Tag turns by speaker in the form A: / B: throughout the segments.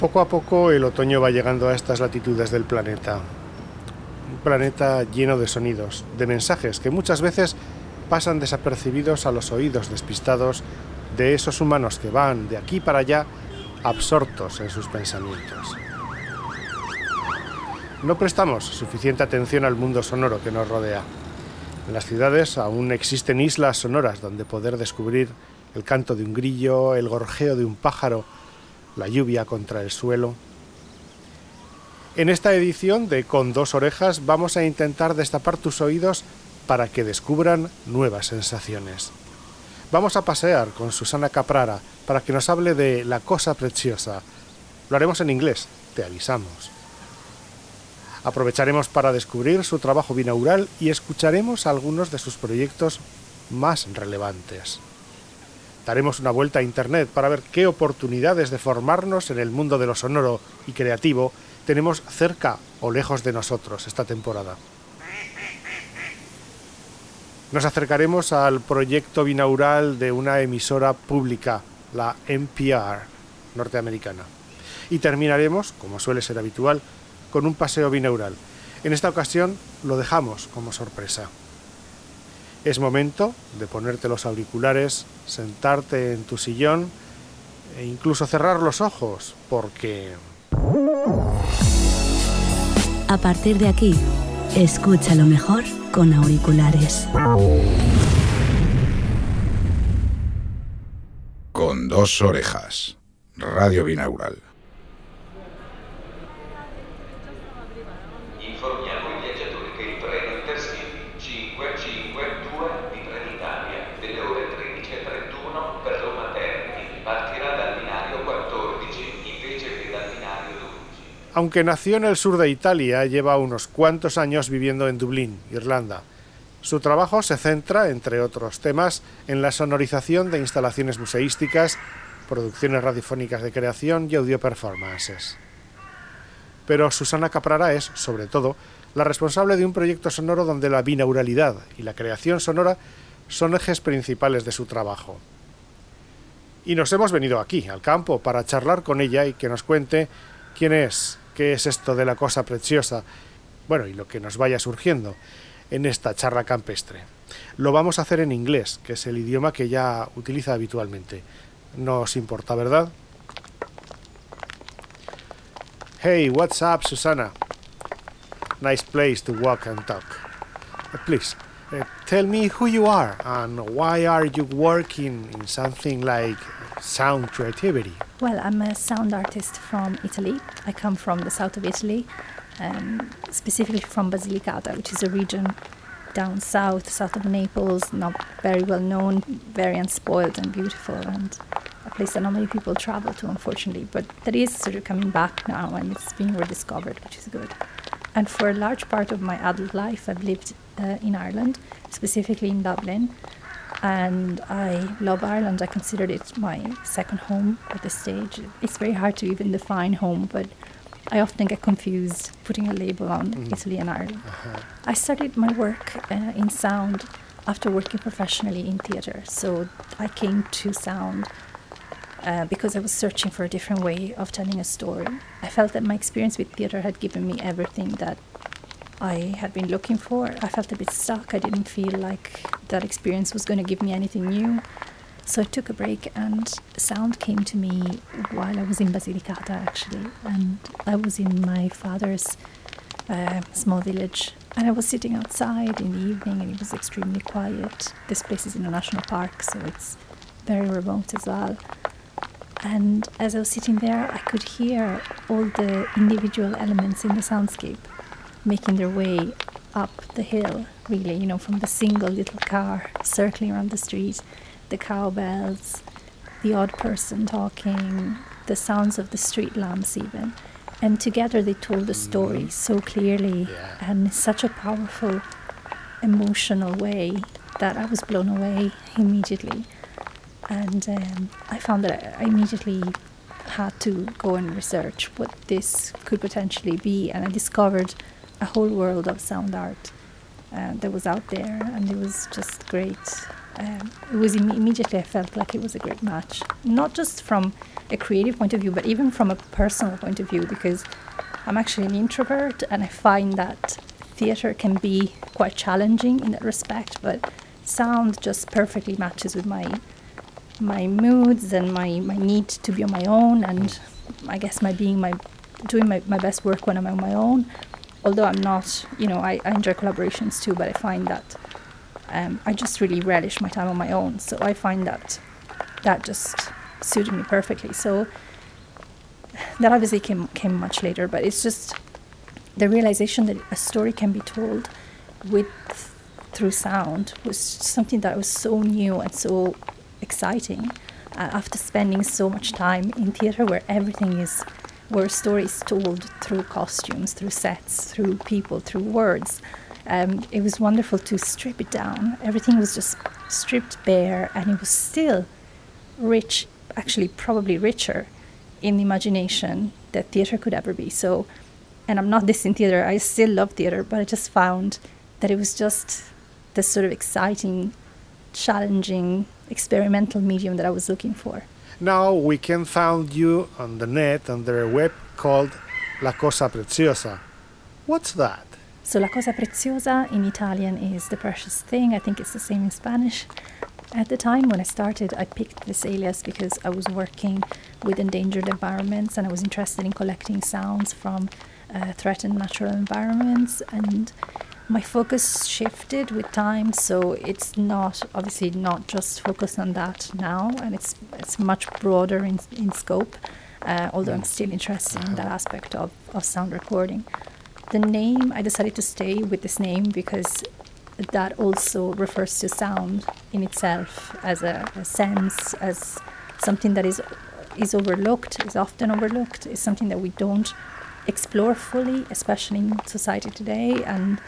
A: Poco a poco el otoño va llegando a estas latitudes del planeta. Un planeta lleno de sonidos, de mensajes que muchas veces pasan desapercibidos a los oídos despistados de esos humanos que van de aquí para allá absortos en sus pensamientos. No prestamos suficiente atención al mundo sonoro que nos rodea. En las ciudades aún existen islas sonoras donde poder descubrir el canto de un grillo, el gorjeo de un pájaro, la lluvia contra el suelo. En esta edición de Con dos orejas vamos a intentar destapar tus oídos para que descubran nuevas sensaciones. Vamos a pasear con Susana Caprara para que nos hable de La cosa preciosa. Lo haremos en inglés, te avisamos. Aprovecharemos para descubrir su trabajo binaural y escucharemos algunos de sus proyectos más relevantes. Daremos una vuelta a Internet para ver qué oportunidades de formarnos en el mundo de lo sonoro y creativo tenemos cerca o lejos de nosotros esta temporada. Nos acercaremos al proyecto binaural de una emisora pública, la NPR norteamericana. Y terminaremos, como suele ser habitual, con un paseo binaural. En esta ocasión lo dejamos como sorpresa. Es momento de ponerte los auriculares, sentarte en tu sillón e incluso cerrar los ojos, porque...
B: A partir de aquí, escucha lo mejor con auriculares.
C: Con dos orejas. Radio binaural.
A: Aunque nació en el sur de Italia, lleva unos cuantos años viviendo en Dublín, Irlanda. Su trabajo se centra, entre otros temas, en la sonorización de instalaciones museísticas, producciones radiofónicas de creación y audio performances. Pero Susana Caprara es, sobre todo, la responsable de un proyecto sonoro donde la binauralidad y la creación sonora son ejes principales de su trabajo. Y nos hemos venido aquí, al campo, para charlar con ella y que nos cuente quién es, qué es esto de la cosa preciosa, bueno, y lo que nos vaya surgiendo en esta charla campestre. Lo vamos a hacer en inglés, que es el idioma que ella utiliza habitualmente. No os importa, ¿verdad? Hey, what's up, Susana? Nice place to walk and talk. Uh, please, uh, tell me who you are and why are you working in something like sound creativity?
D: Well, I'm a sound artist from Italy. I come from the south of Italy, um, specifically from Basilicata, which is a region down south, south of Naples, not very well known, very unspoiled and beautiful, and a place that not many people travel to, unfortunately. But that is sort of coming back now, and it's being rediscovered, which is good. And for a large part of my adult life, I've lived uh, in Ireland, specifically in Dublin and I love Ireland. I consider it my second home at this stage. It's very hard to even define home, but I often get confused putting a label on mm. Italy and Ireland. Uh-huh. I started my work uh, in sound after working professionally in theatre, so I came to sound. Uh, because I was searching for a different way of telling a story. I felt that my experience with theatre had given me everything that I had been looking for. I felt a bit stuck. I didn't feel like that experience was going to give me anything new. So I took a break, and sound came to me while I was in Basilicata actually. And I was in my father's uh, small village, and I was sitting outside in the evening, and it was extremely quiet. This place is in a national park, so it's very remote as well. And as I was sitting there, I could hear all the individual elements in the soundscape making their way up the hill, really, you know, from the single little car circling around the street, the cowbells, the odd person talking, the sounds of the street lamps, even. And together they told the story mm-hmm. so clearly yeah. and in such a powerful, emotional way that I was blown away immediately. And um, I found that I immediately had to go and research what this could potentially be. And I discovered a whole world of sound art uh, that was out there, and it was just great. um, it was Im- immediately I felt like it was a great match, not just from a creative point of view, but even from a personal point of view, because I'm actually an introvert and I find that theatre can be quite challenging in that respect, but sound just perfectly matches with my my moods and my, my need to be on my own and I guess my being my doing my, my best work when I'm on my own. Although I'm not, you know, I, I enjoy collaborations too, but I find that um, I just really relish my time on my own. So I find that that just suited me perfectly. So that obviously came came much later, but it's just the realization that a story can be told with through sound was something that was so new and so exciting. Uh, after spending so much time in theatre, where everything is, where stories told through costumes, through sets, through people, through words, um, it was wonderful to strip it down. Everything was just stripped bare, and it was still rich, actually, probably richer in the imagination that theatre could ever be. So, and I'm not this in theatre, I still love theatre, but I just found that it was just this sort of exciting, challenging, experimental medium that I was looking for.
A: Now we can find you on the net under a web called La Cosa Preziosa. What's that?
D: So La Cosa Preziosa in Italian is the precious thing. I think it's the same in Spanish. At the time when I started, I picked this alias because I was working with endangered environments and I was interested in collecting sounds from uh, threatened natural environments. And my focus shifted with time, so it's not obviously not just focused on that now, and it's it's much broader in, in scope. Uh, although I'm still interested in that aspect of, of sound recording. The name, I decided to stay with this name because that also refers to sound in itself as a, a sense, as something that is is overlooked, is often overlooked, is something that we don't explore fully, especially in society today, and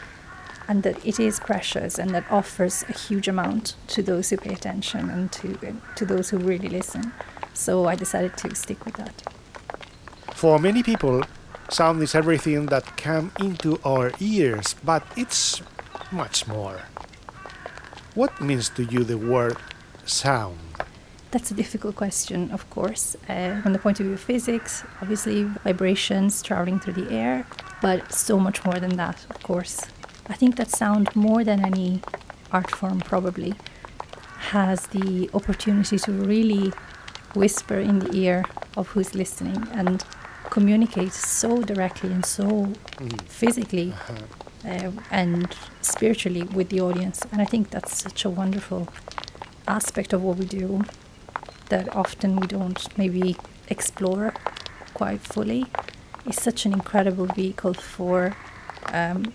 D: and that it is precious and that offers a huge amount to those who pay attention and to to those who really listen. So I decided to stick with that.
A: For many people, sound is everything that come into our ears, but it's much more. What means to you the word sound?
D: That's a difficult question, of course. Uh, from the point of view of physics, obviously vibrations traveling through the air, but so much more than that, of course. I think that sound, more than any art form, probably has the opportunity to really whisper in the ear of who's listening and communicate so directly and so physically uh, and spiritually with the audience. And I think that's such a wonderful aspect of what we do that often we don't maybe explore quite fully. It's such an incredible vehicle for um,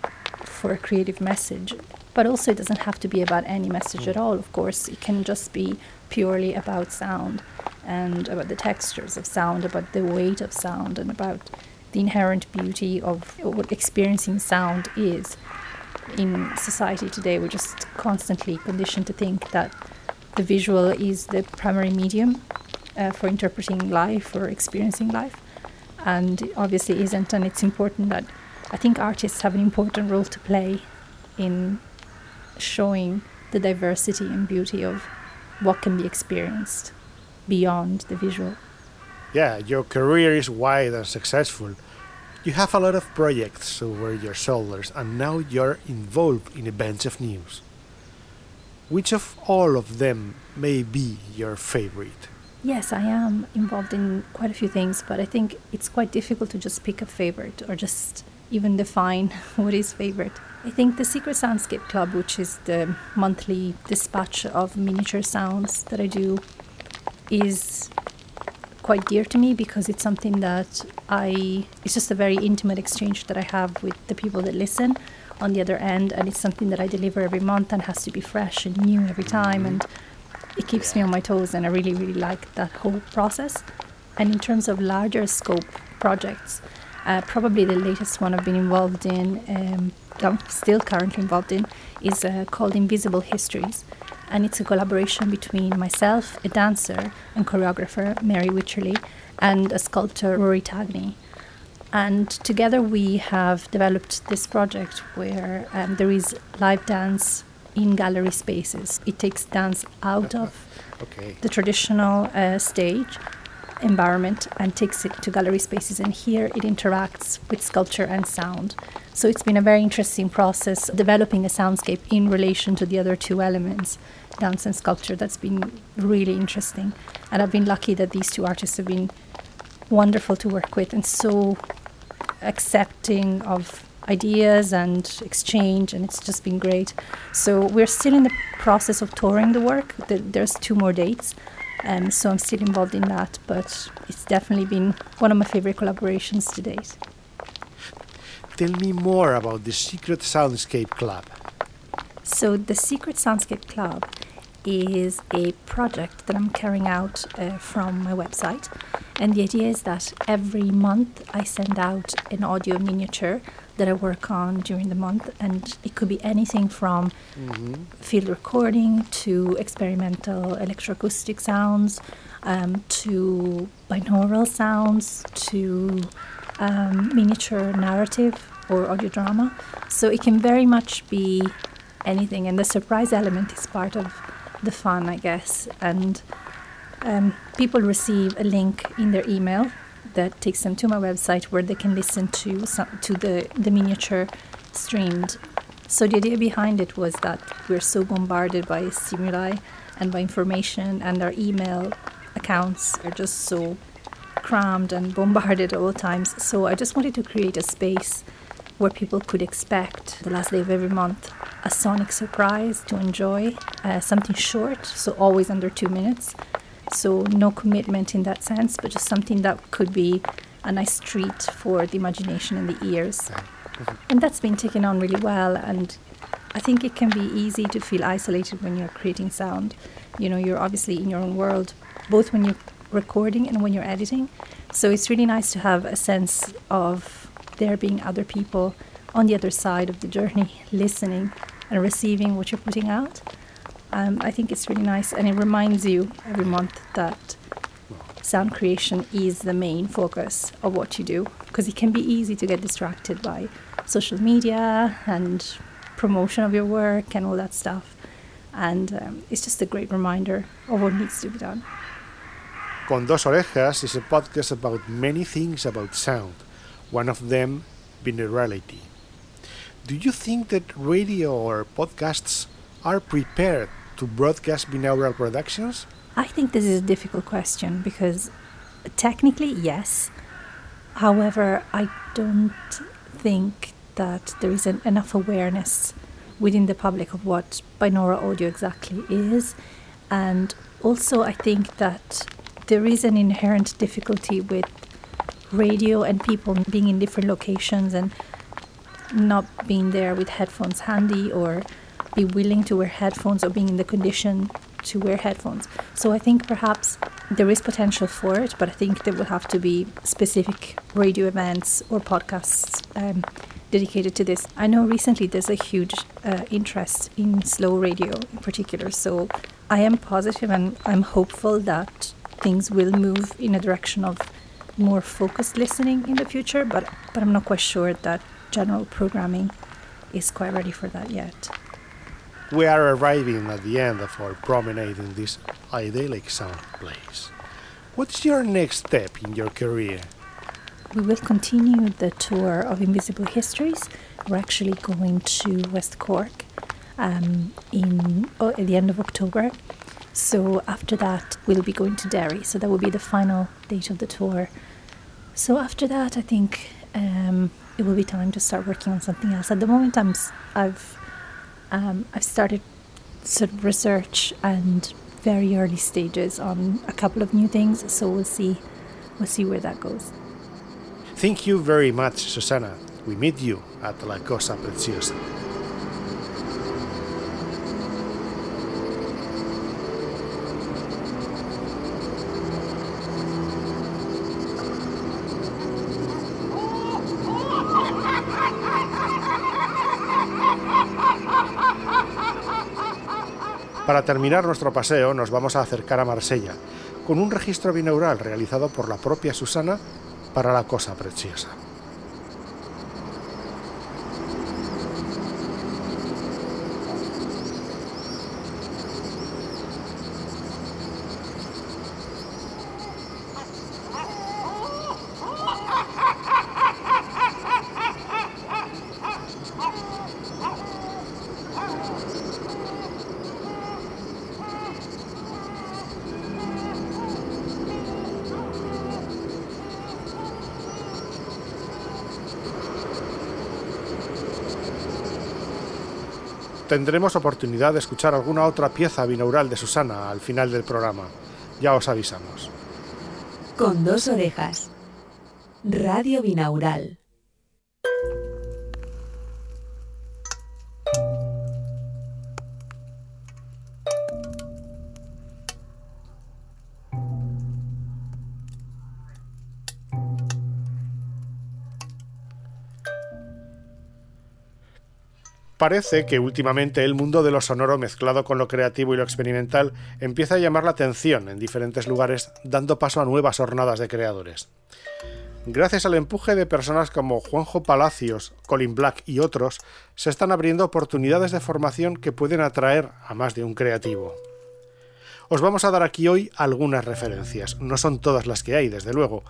D: for a creative message. But also, it doesn't have to be about any message at all. Of course, it can just be purely about sound and about the textures of sound, about the weight of sound, and about the inherent beauty of what experiencing sound is. In society today, we're just constantly conditioned to think that the visual is the primary medium uh, for interpreting life or experiencing life, and obviously isn't. And it's important that I think artists have an important role to play in showing the diversity and beauty of what can be experienced beyond the visual.
A: Yeah, your career is wide and successful. You have a lot of projects over your shoulders, and now you're involved in a bunch of news. Which of all of them may be your favorite?
D: Yes, I am involved in quite a few things, but I think it's quite difficult to just pick a favorite or just even define what is favorite. I think the Secret Soundscape Club, which is the monthly dispatch of miniature sounds that I do, is quite dear to me because it's something that I it's just a very intimate exchange that I have with the people that listen on the other end and it's something that I deliver every month and has to be fresh and new every time and it keeps me on my toes and I really really like that whole process and in terms of larger scope projects uh, probably the latest one I've been involved in um, I'm still currently involved in is uh, called Invisible Histories and it's a collaboration between myself, a dancer and choreographer, Mary Wycherley, and a sculptor, Rory Tagney. And together we have developed this project where um, there is live dance in gallery spaces. It takes dance out of
A: Okay.
D: the traditional uh, stage environment and takes it to gallery spaces and here it interacts with sculpture and sound. So it's been a very interesting process developing a soundscape in relation to the other two elements dance and sculpture that's been really interesting. And i've been lucky that these two artists have been wonderful to work with and so accepting of ideas and exchange and it's just been great. So we're still in the process of touring the work. There's two more dates um, so i'm still involved in that but it's definitely been one of my favorite collaborations to date
A: Tell me more about the Secret Soundscape Club.
D: So, the Secret Soundscape Club is a project that I'm carrying out uh, from my website. And the idea is that every month I send out an audio miniature that I work on during the month. And it could be anything from field recording to experimental electroacoustic sounds um, to binaural sounds to um, miniature narrative or audio drama. So it can very much be anything, and the surprise element is part of the fun, I guess. And um, people receive a link in their email that takes them to my website where they can listen to some, to the, the miniature streamed. So the idea behind it was that we're so bombarded by stimuli and by information, and our email accounts are just so crammed and bombarded all times. So I just wanted to create a space where people could expect the last day of every month a sonic surprise to enjoy, uh, something short, so always under two minutes. So no commitment in that sense, but just something that could be a nice treat for the imagination and the ears. And that's been taken on really well. And I think it can be easy to feel isolated when you're creating sound. You know, you're obviously in your own world, both when you're recording and when you're editing. So it's really nice to have a sense of there being other people on the other side of the journey, listening and receiving what you're putting out. Um, I think it's really nice, and it reminds you every month that sound creation is the main focus of what you do because it can be easy to get distracted by social media and promotion of your work and all that stuff. And um, it's just a great reminder of what needs to be done.
A: Con Dos Orejas is a podcast about many things about sound, one of them binaurality. Do you think that radio or podcasts are prepared to broadcast binaural productions?
D: I think this is a difficult question because technically, yes. However, I don't think that there is enough awareness within the public of what binaural audio exactly is. And also, I think that there is an inherent difficulty with radio and people being in different locations and not being there with headphones handy or be willing to wear headphones or being in the condition to wear headphones. So I think perhaps there is potential for it, but I think there will have to be specific radio events or podcasts um, dedicated to this. I know recently there's a huge uh, interest in slow radio in particular, so I am positive and I'm hopeful that things will move in a direction of more focused listening in the future, but, but I'm not quite sure that general programming is quite ready for that yet.
A: We are arriving at the end of our promenade in this idyllic sound place. What's your next step in your career?
D: We will continue the tour of Invisible Histories. We're actually going to West Cork um, in oh, at the end of October. So after that, we'll be going to Derry. So that will be the final date of the tour. So after that, I think um, it will be time to start working on something else. At the moment, I'm I've um, I've started sort of research and very early stages on a couple of new things. So we'll see we'll see where that goes.
A: Thank you very much, Susana. We meet you at La Cosa Preciosa. Para terminar nuestro paseo nos vamos a acercar a Marsella, con un registro binaural realizado por la propia Susana para la cosa preciosa. Tendremos oportunidad de escuchar alguna otra pieza binaural de Susana al final del programa. Ya os avisamos.
B: Con dos orejas. Radio Binaural.
A: Parece que últimamente el mundo de lo sonoro mezclado con lo creativo y lo experimental empieza a llamar la atención en diferentes lugares, dando paso a nuevas hornadas de creadores. Gracias al empuje de personas como Juanjo Palacios, Colin Black y otros, se están abriendo oportunidades de formación que pueden atraer a más de un creativo. Os vamos a dar aquí hoy algunas referencias, no son todas las que hay, desde luego,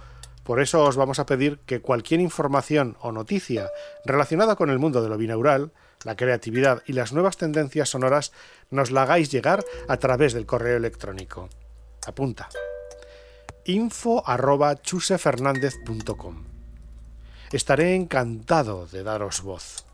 A: por eso os vamos a pedir que cualquier información o noticia relacionada con el mundo de lo binaural, la creatividad y las nuevas tendencias sonoras nos la hagáis llegar a través del correo electrónico. Apunta. info Estaré encantado de daros voz.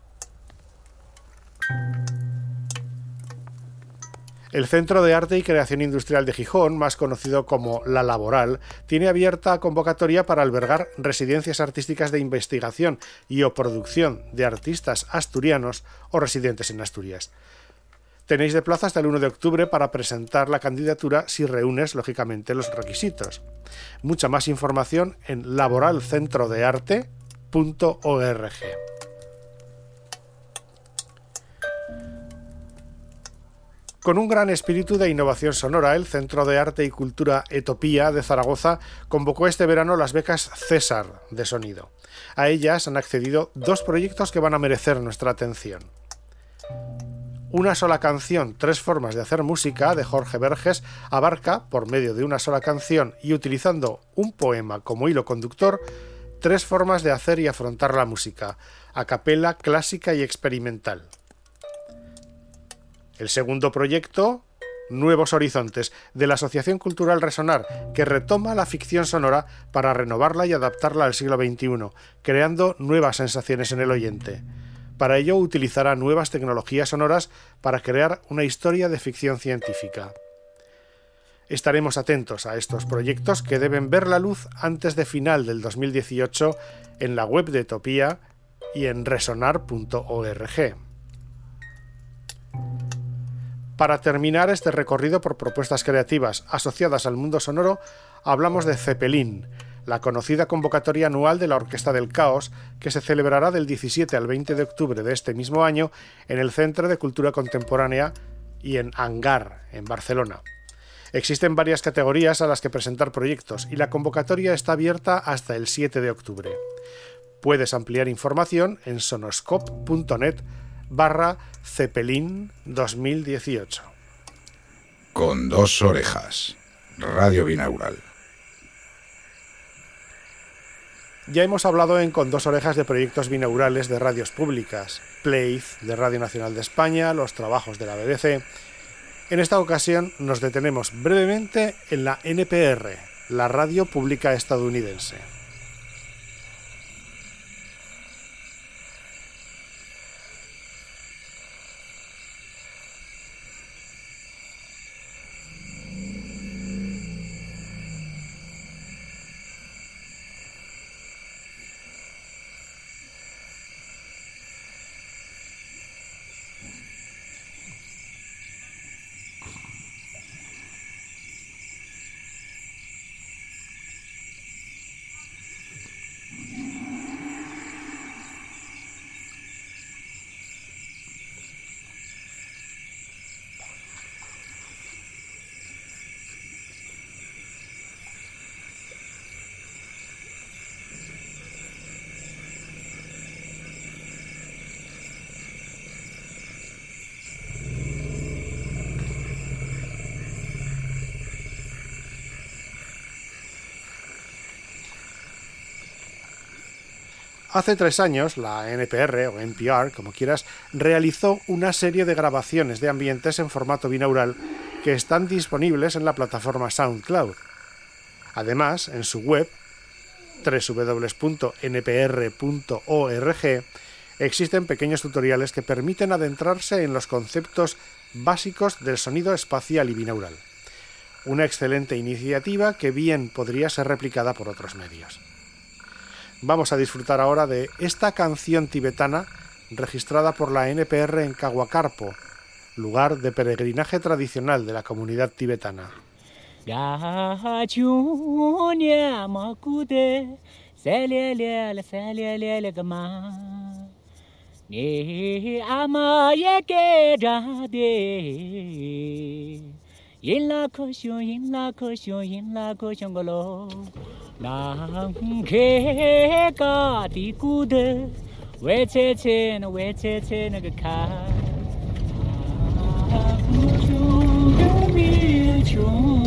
A: El Centro de Arte y Creación Industrial de Gijón, más conocido como La Laboral, tiene abierta convocatoria para albergar residencias artísticas de investigación y o producción de artistas asturianos o residentes en Asturias. Tenéis de plazo hasta el 1 de octubre para presentar la candidatura si reúnes, lógicamente, los requisitos. Mucha más información en laboralcentrodearte.org. Con un gran espíritu de innovación sonora, el Centro de Arte y Cultura Etopía de Zaragoza convocó este verano las becas César de Sonido. A ellas han accedido dos proyectos que van a merecer nuestra atención. Una sola canción, tres formas de hacer música de Jorge Verges abarca, por medio de una sola canción y utilizando un poema como hilo conductor, tres formas de hacer y afrontar la música, a capela, clásica y experimental. El segundo proyecto, Nuevos Horizontes, de la Asociación Cultural Resonar, que retoma la ficción sonora para renovarla y adaptarla al siglo XXI, creando nuevas sensaciones en el oyente. Para ello utilizará nuevas tecnologías sonoras para crear una historia de ficción científica. Estaremos atentos a estos proyectos que deben ver la luz antes de final del 2018 en la web de Etopía y en resonar.org. Para terminar este recorrido por propuestas creativas asociadas al mundo sonoro, hablamos de Zeppelin, la conocida convocatoria anual de la Orquesta del Caos, que se celebrará del 17 al 20 de octubre de este mismo año en el Centro de Cultura Contemporánea y en Angar, en Barcelona. Existen varias categorías a las que presentar proyectos y la convocatoria está abierta hasta el 7 de octubre. Puedes ampliar información en sonoscope.net barra Zeppelin 2018.
C: Con dos orejas. Radio Binaural.
A: Ya hemos hablado en Con dos orejas de proyectos binaurales de radios públicas, Playth de Radio Nacional de España, los trabajos de la BBC. En esta ocasión nos detenemos brevemente en la NPR, la radio pública estadounidense. Hace tres años, la NPR o NPR, como quieras, realizó una serie de grabaciones de ambientes en formato binaural que están disponibles en la plataforma SoundCloud. Además, en su web, www.npr.org, Existen pequeños tutoriales que permiten adentrarse en los conceptos básicos del sonido espacial y binaural. Una excelente iniciativa que bien podría ser replicada por otros medios. Vamos a disfrutar ahora de esta canción tibetana registrada por la NPR en Caguacarpo, lugar de peregrinaje tradicional de la comunidad tibetana.
E: 南开高地，古登，喂切切，那喂切切，那个，穷。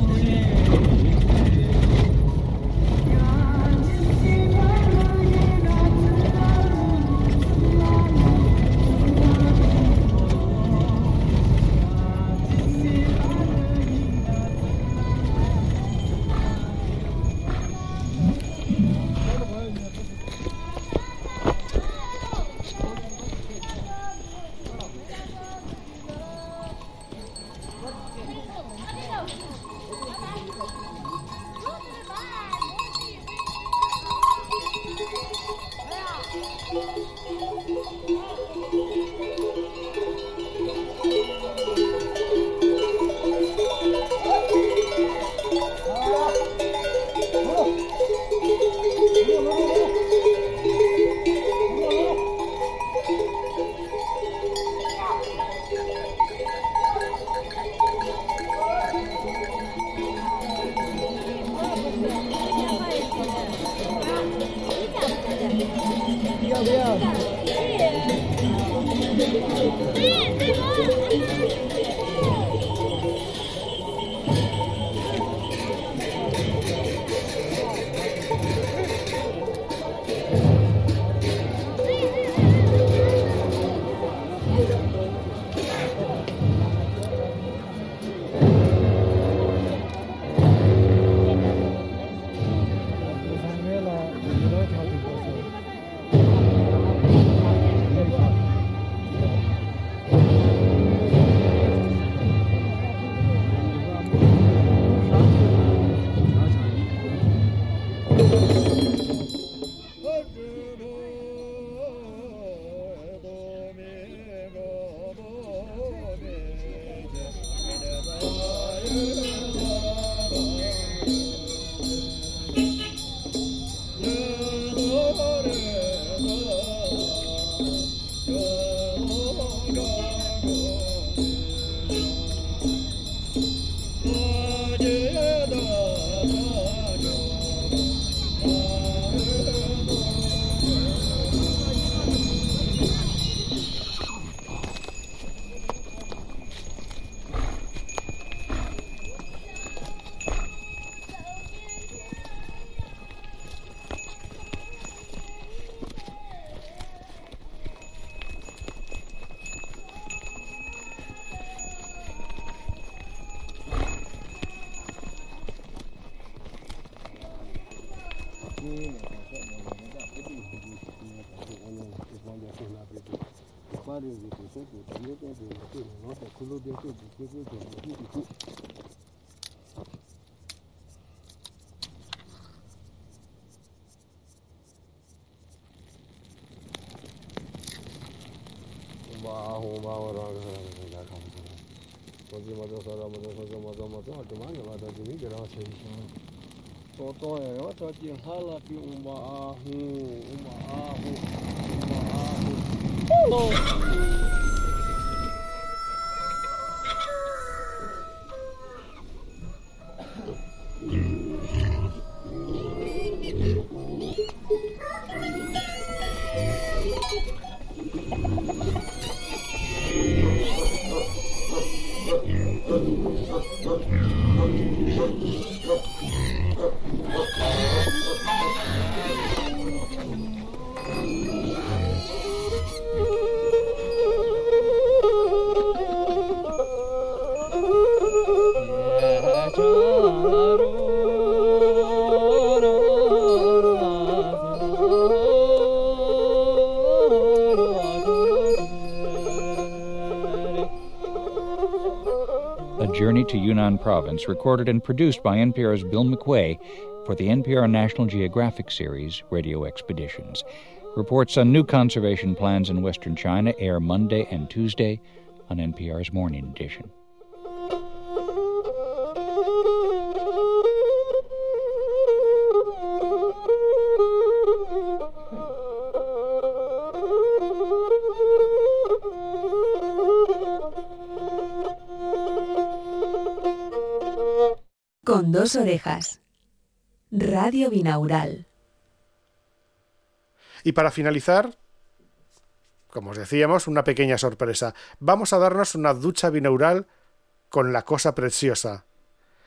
E: Yeah. totoewa tati halapi umaahu umaahu
F: umaahu Province, recorded and produced by NPR's Bill McQuay for the NPR National Geographic series, Radio Expeditions. Reports on new conservation plans in western China air Monday and Tuesday on NPR's Morning Edition.
B: Orejas. Radio Binaural.
A: Y para finalizar, como os decíamos, una pequeña sorpresa. Vamos a darnos una ducha binaural con la cosa preciosa.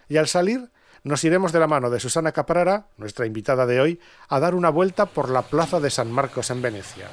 A: Y al salir, nos iremos de la mano de Susana Caprara, nuestra invitada de hoy, a dar una vuelta por la plaza de San Marcos en Venecia.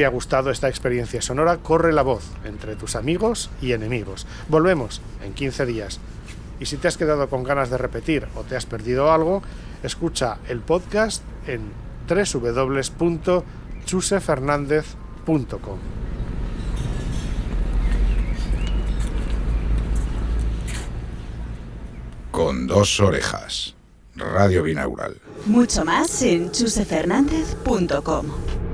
A: Te ha gustado esta experiencia sonora, corre la voz entre tus amigos y enemigos. Volvemos en 15 días. Y si te has quedado con ganas de repetir o te has perdido algo, escucha el podcast en www.chusefernandez.com.
C: Con dos orejas. Radio Binaural.
B: Mucho más en chusefernandez.com.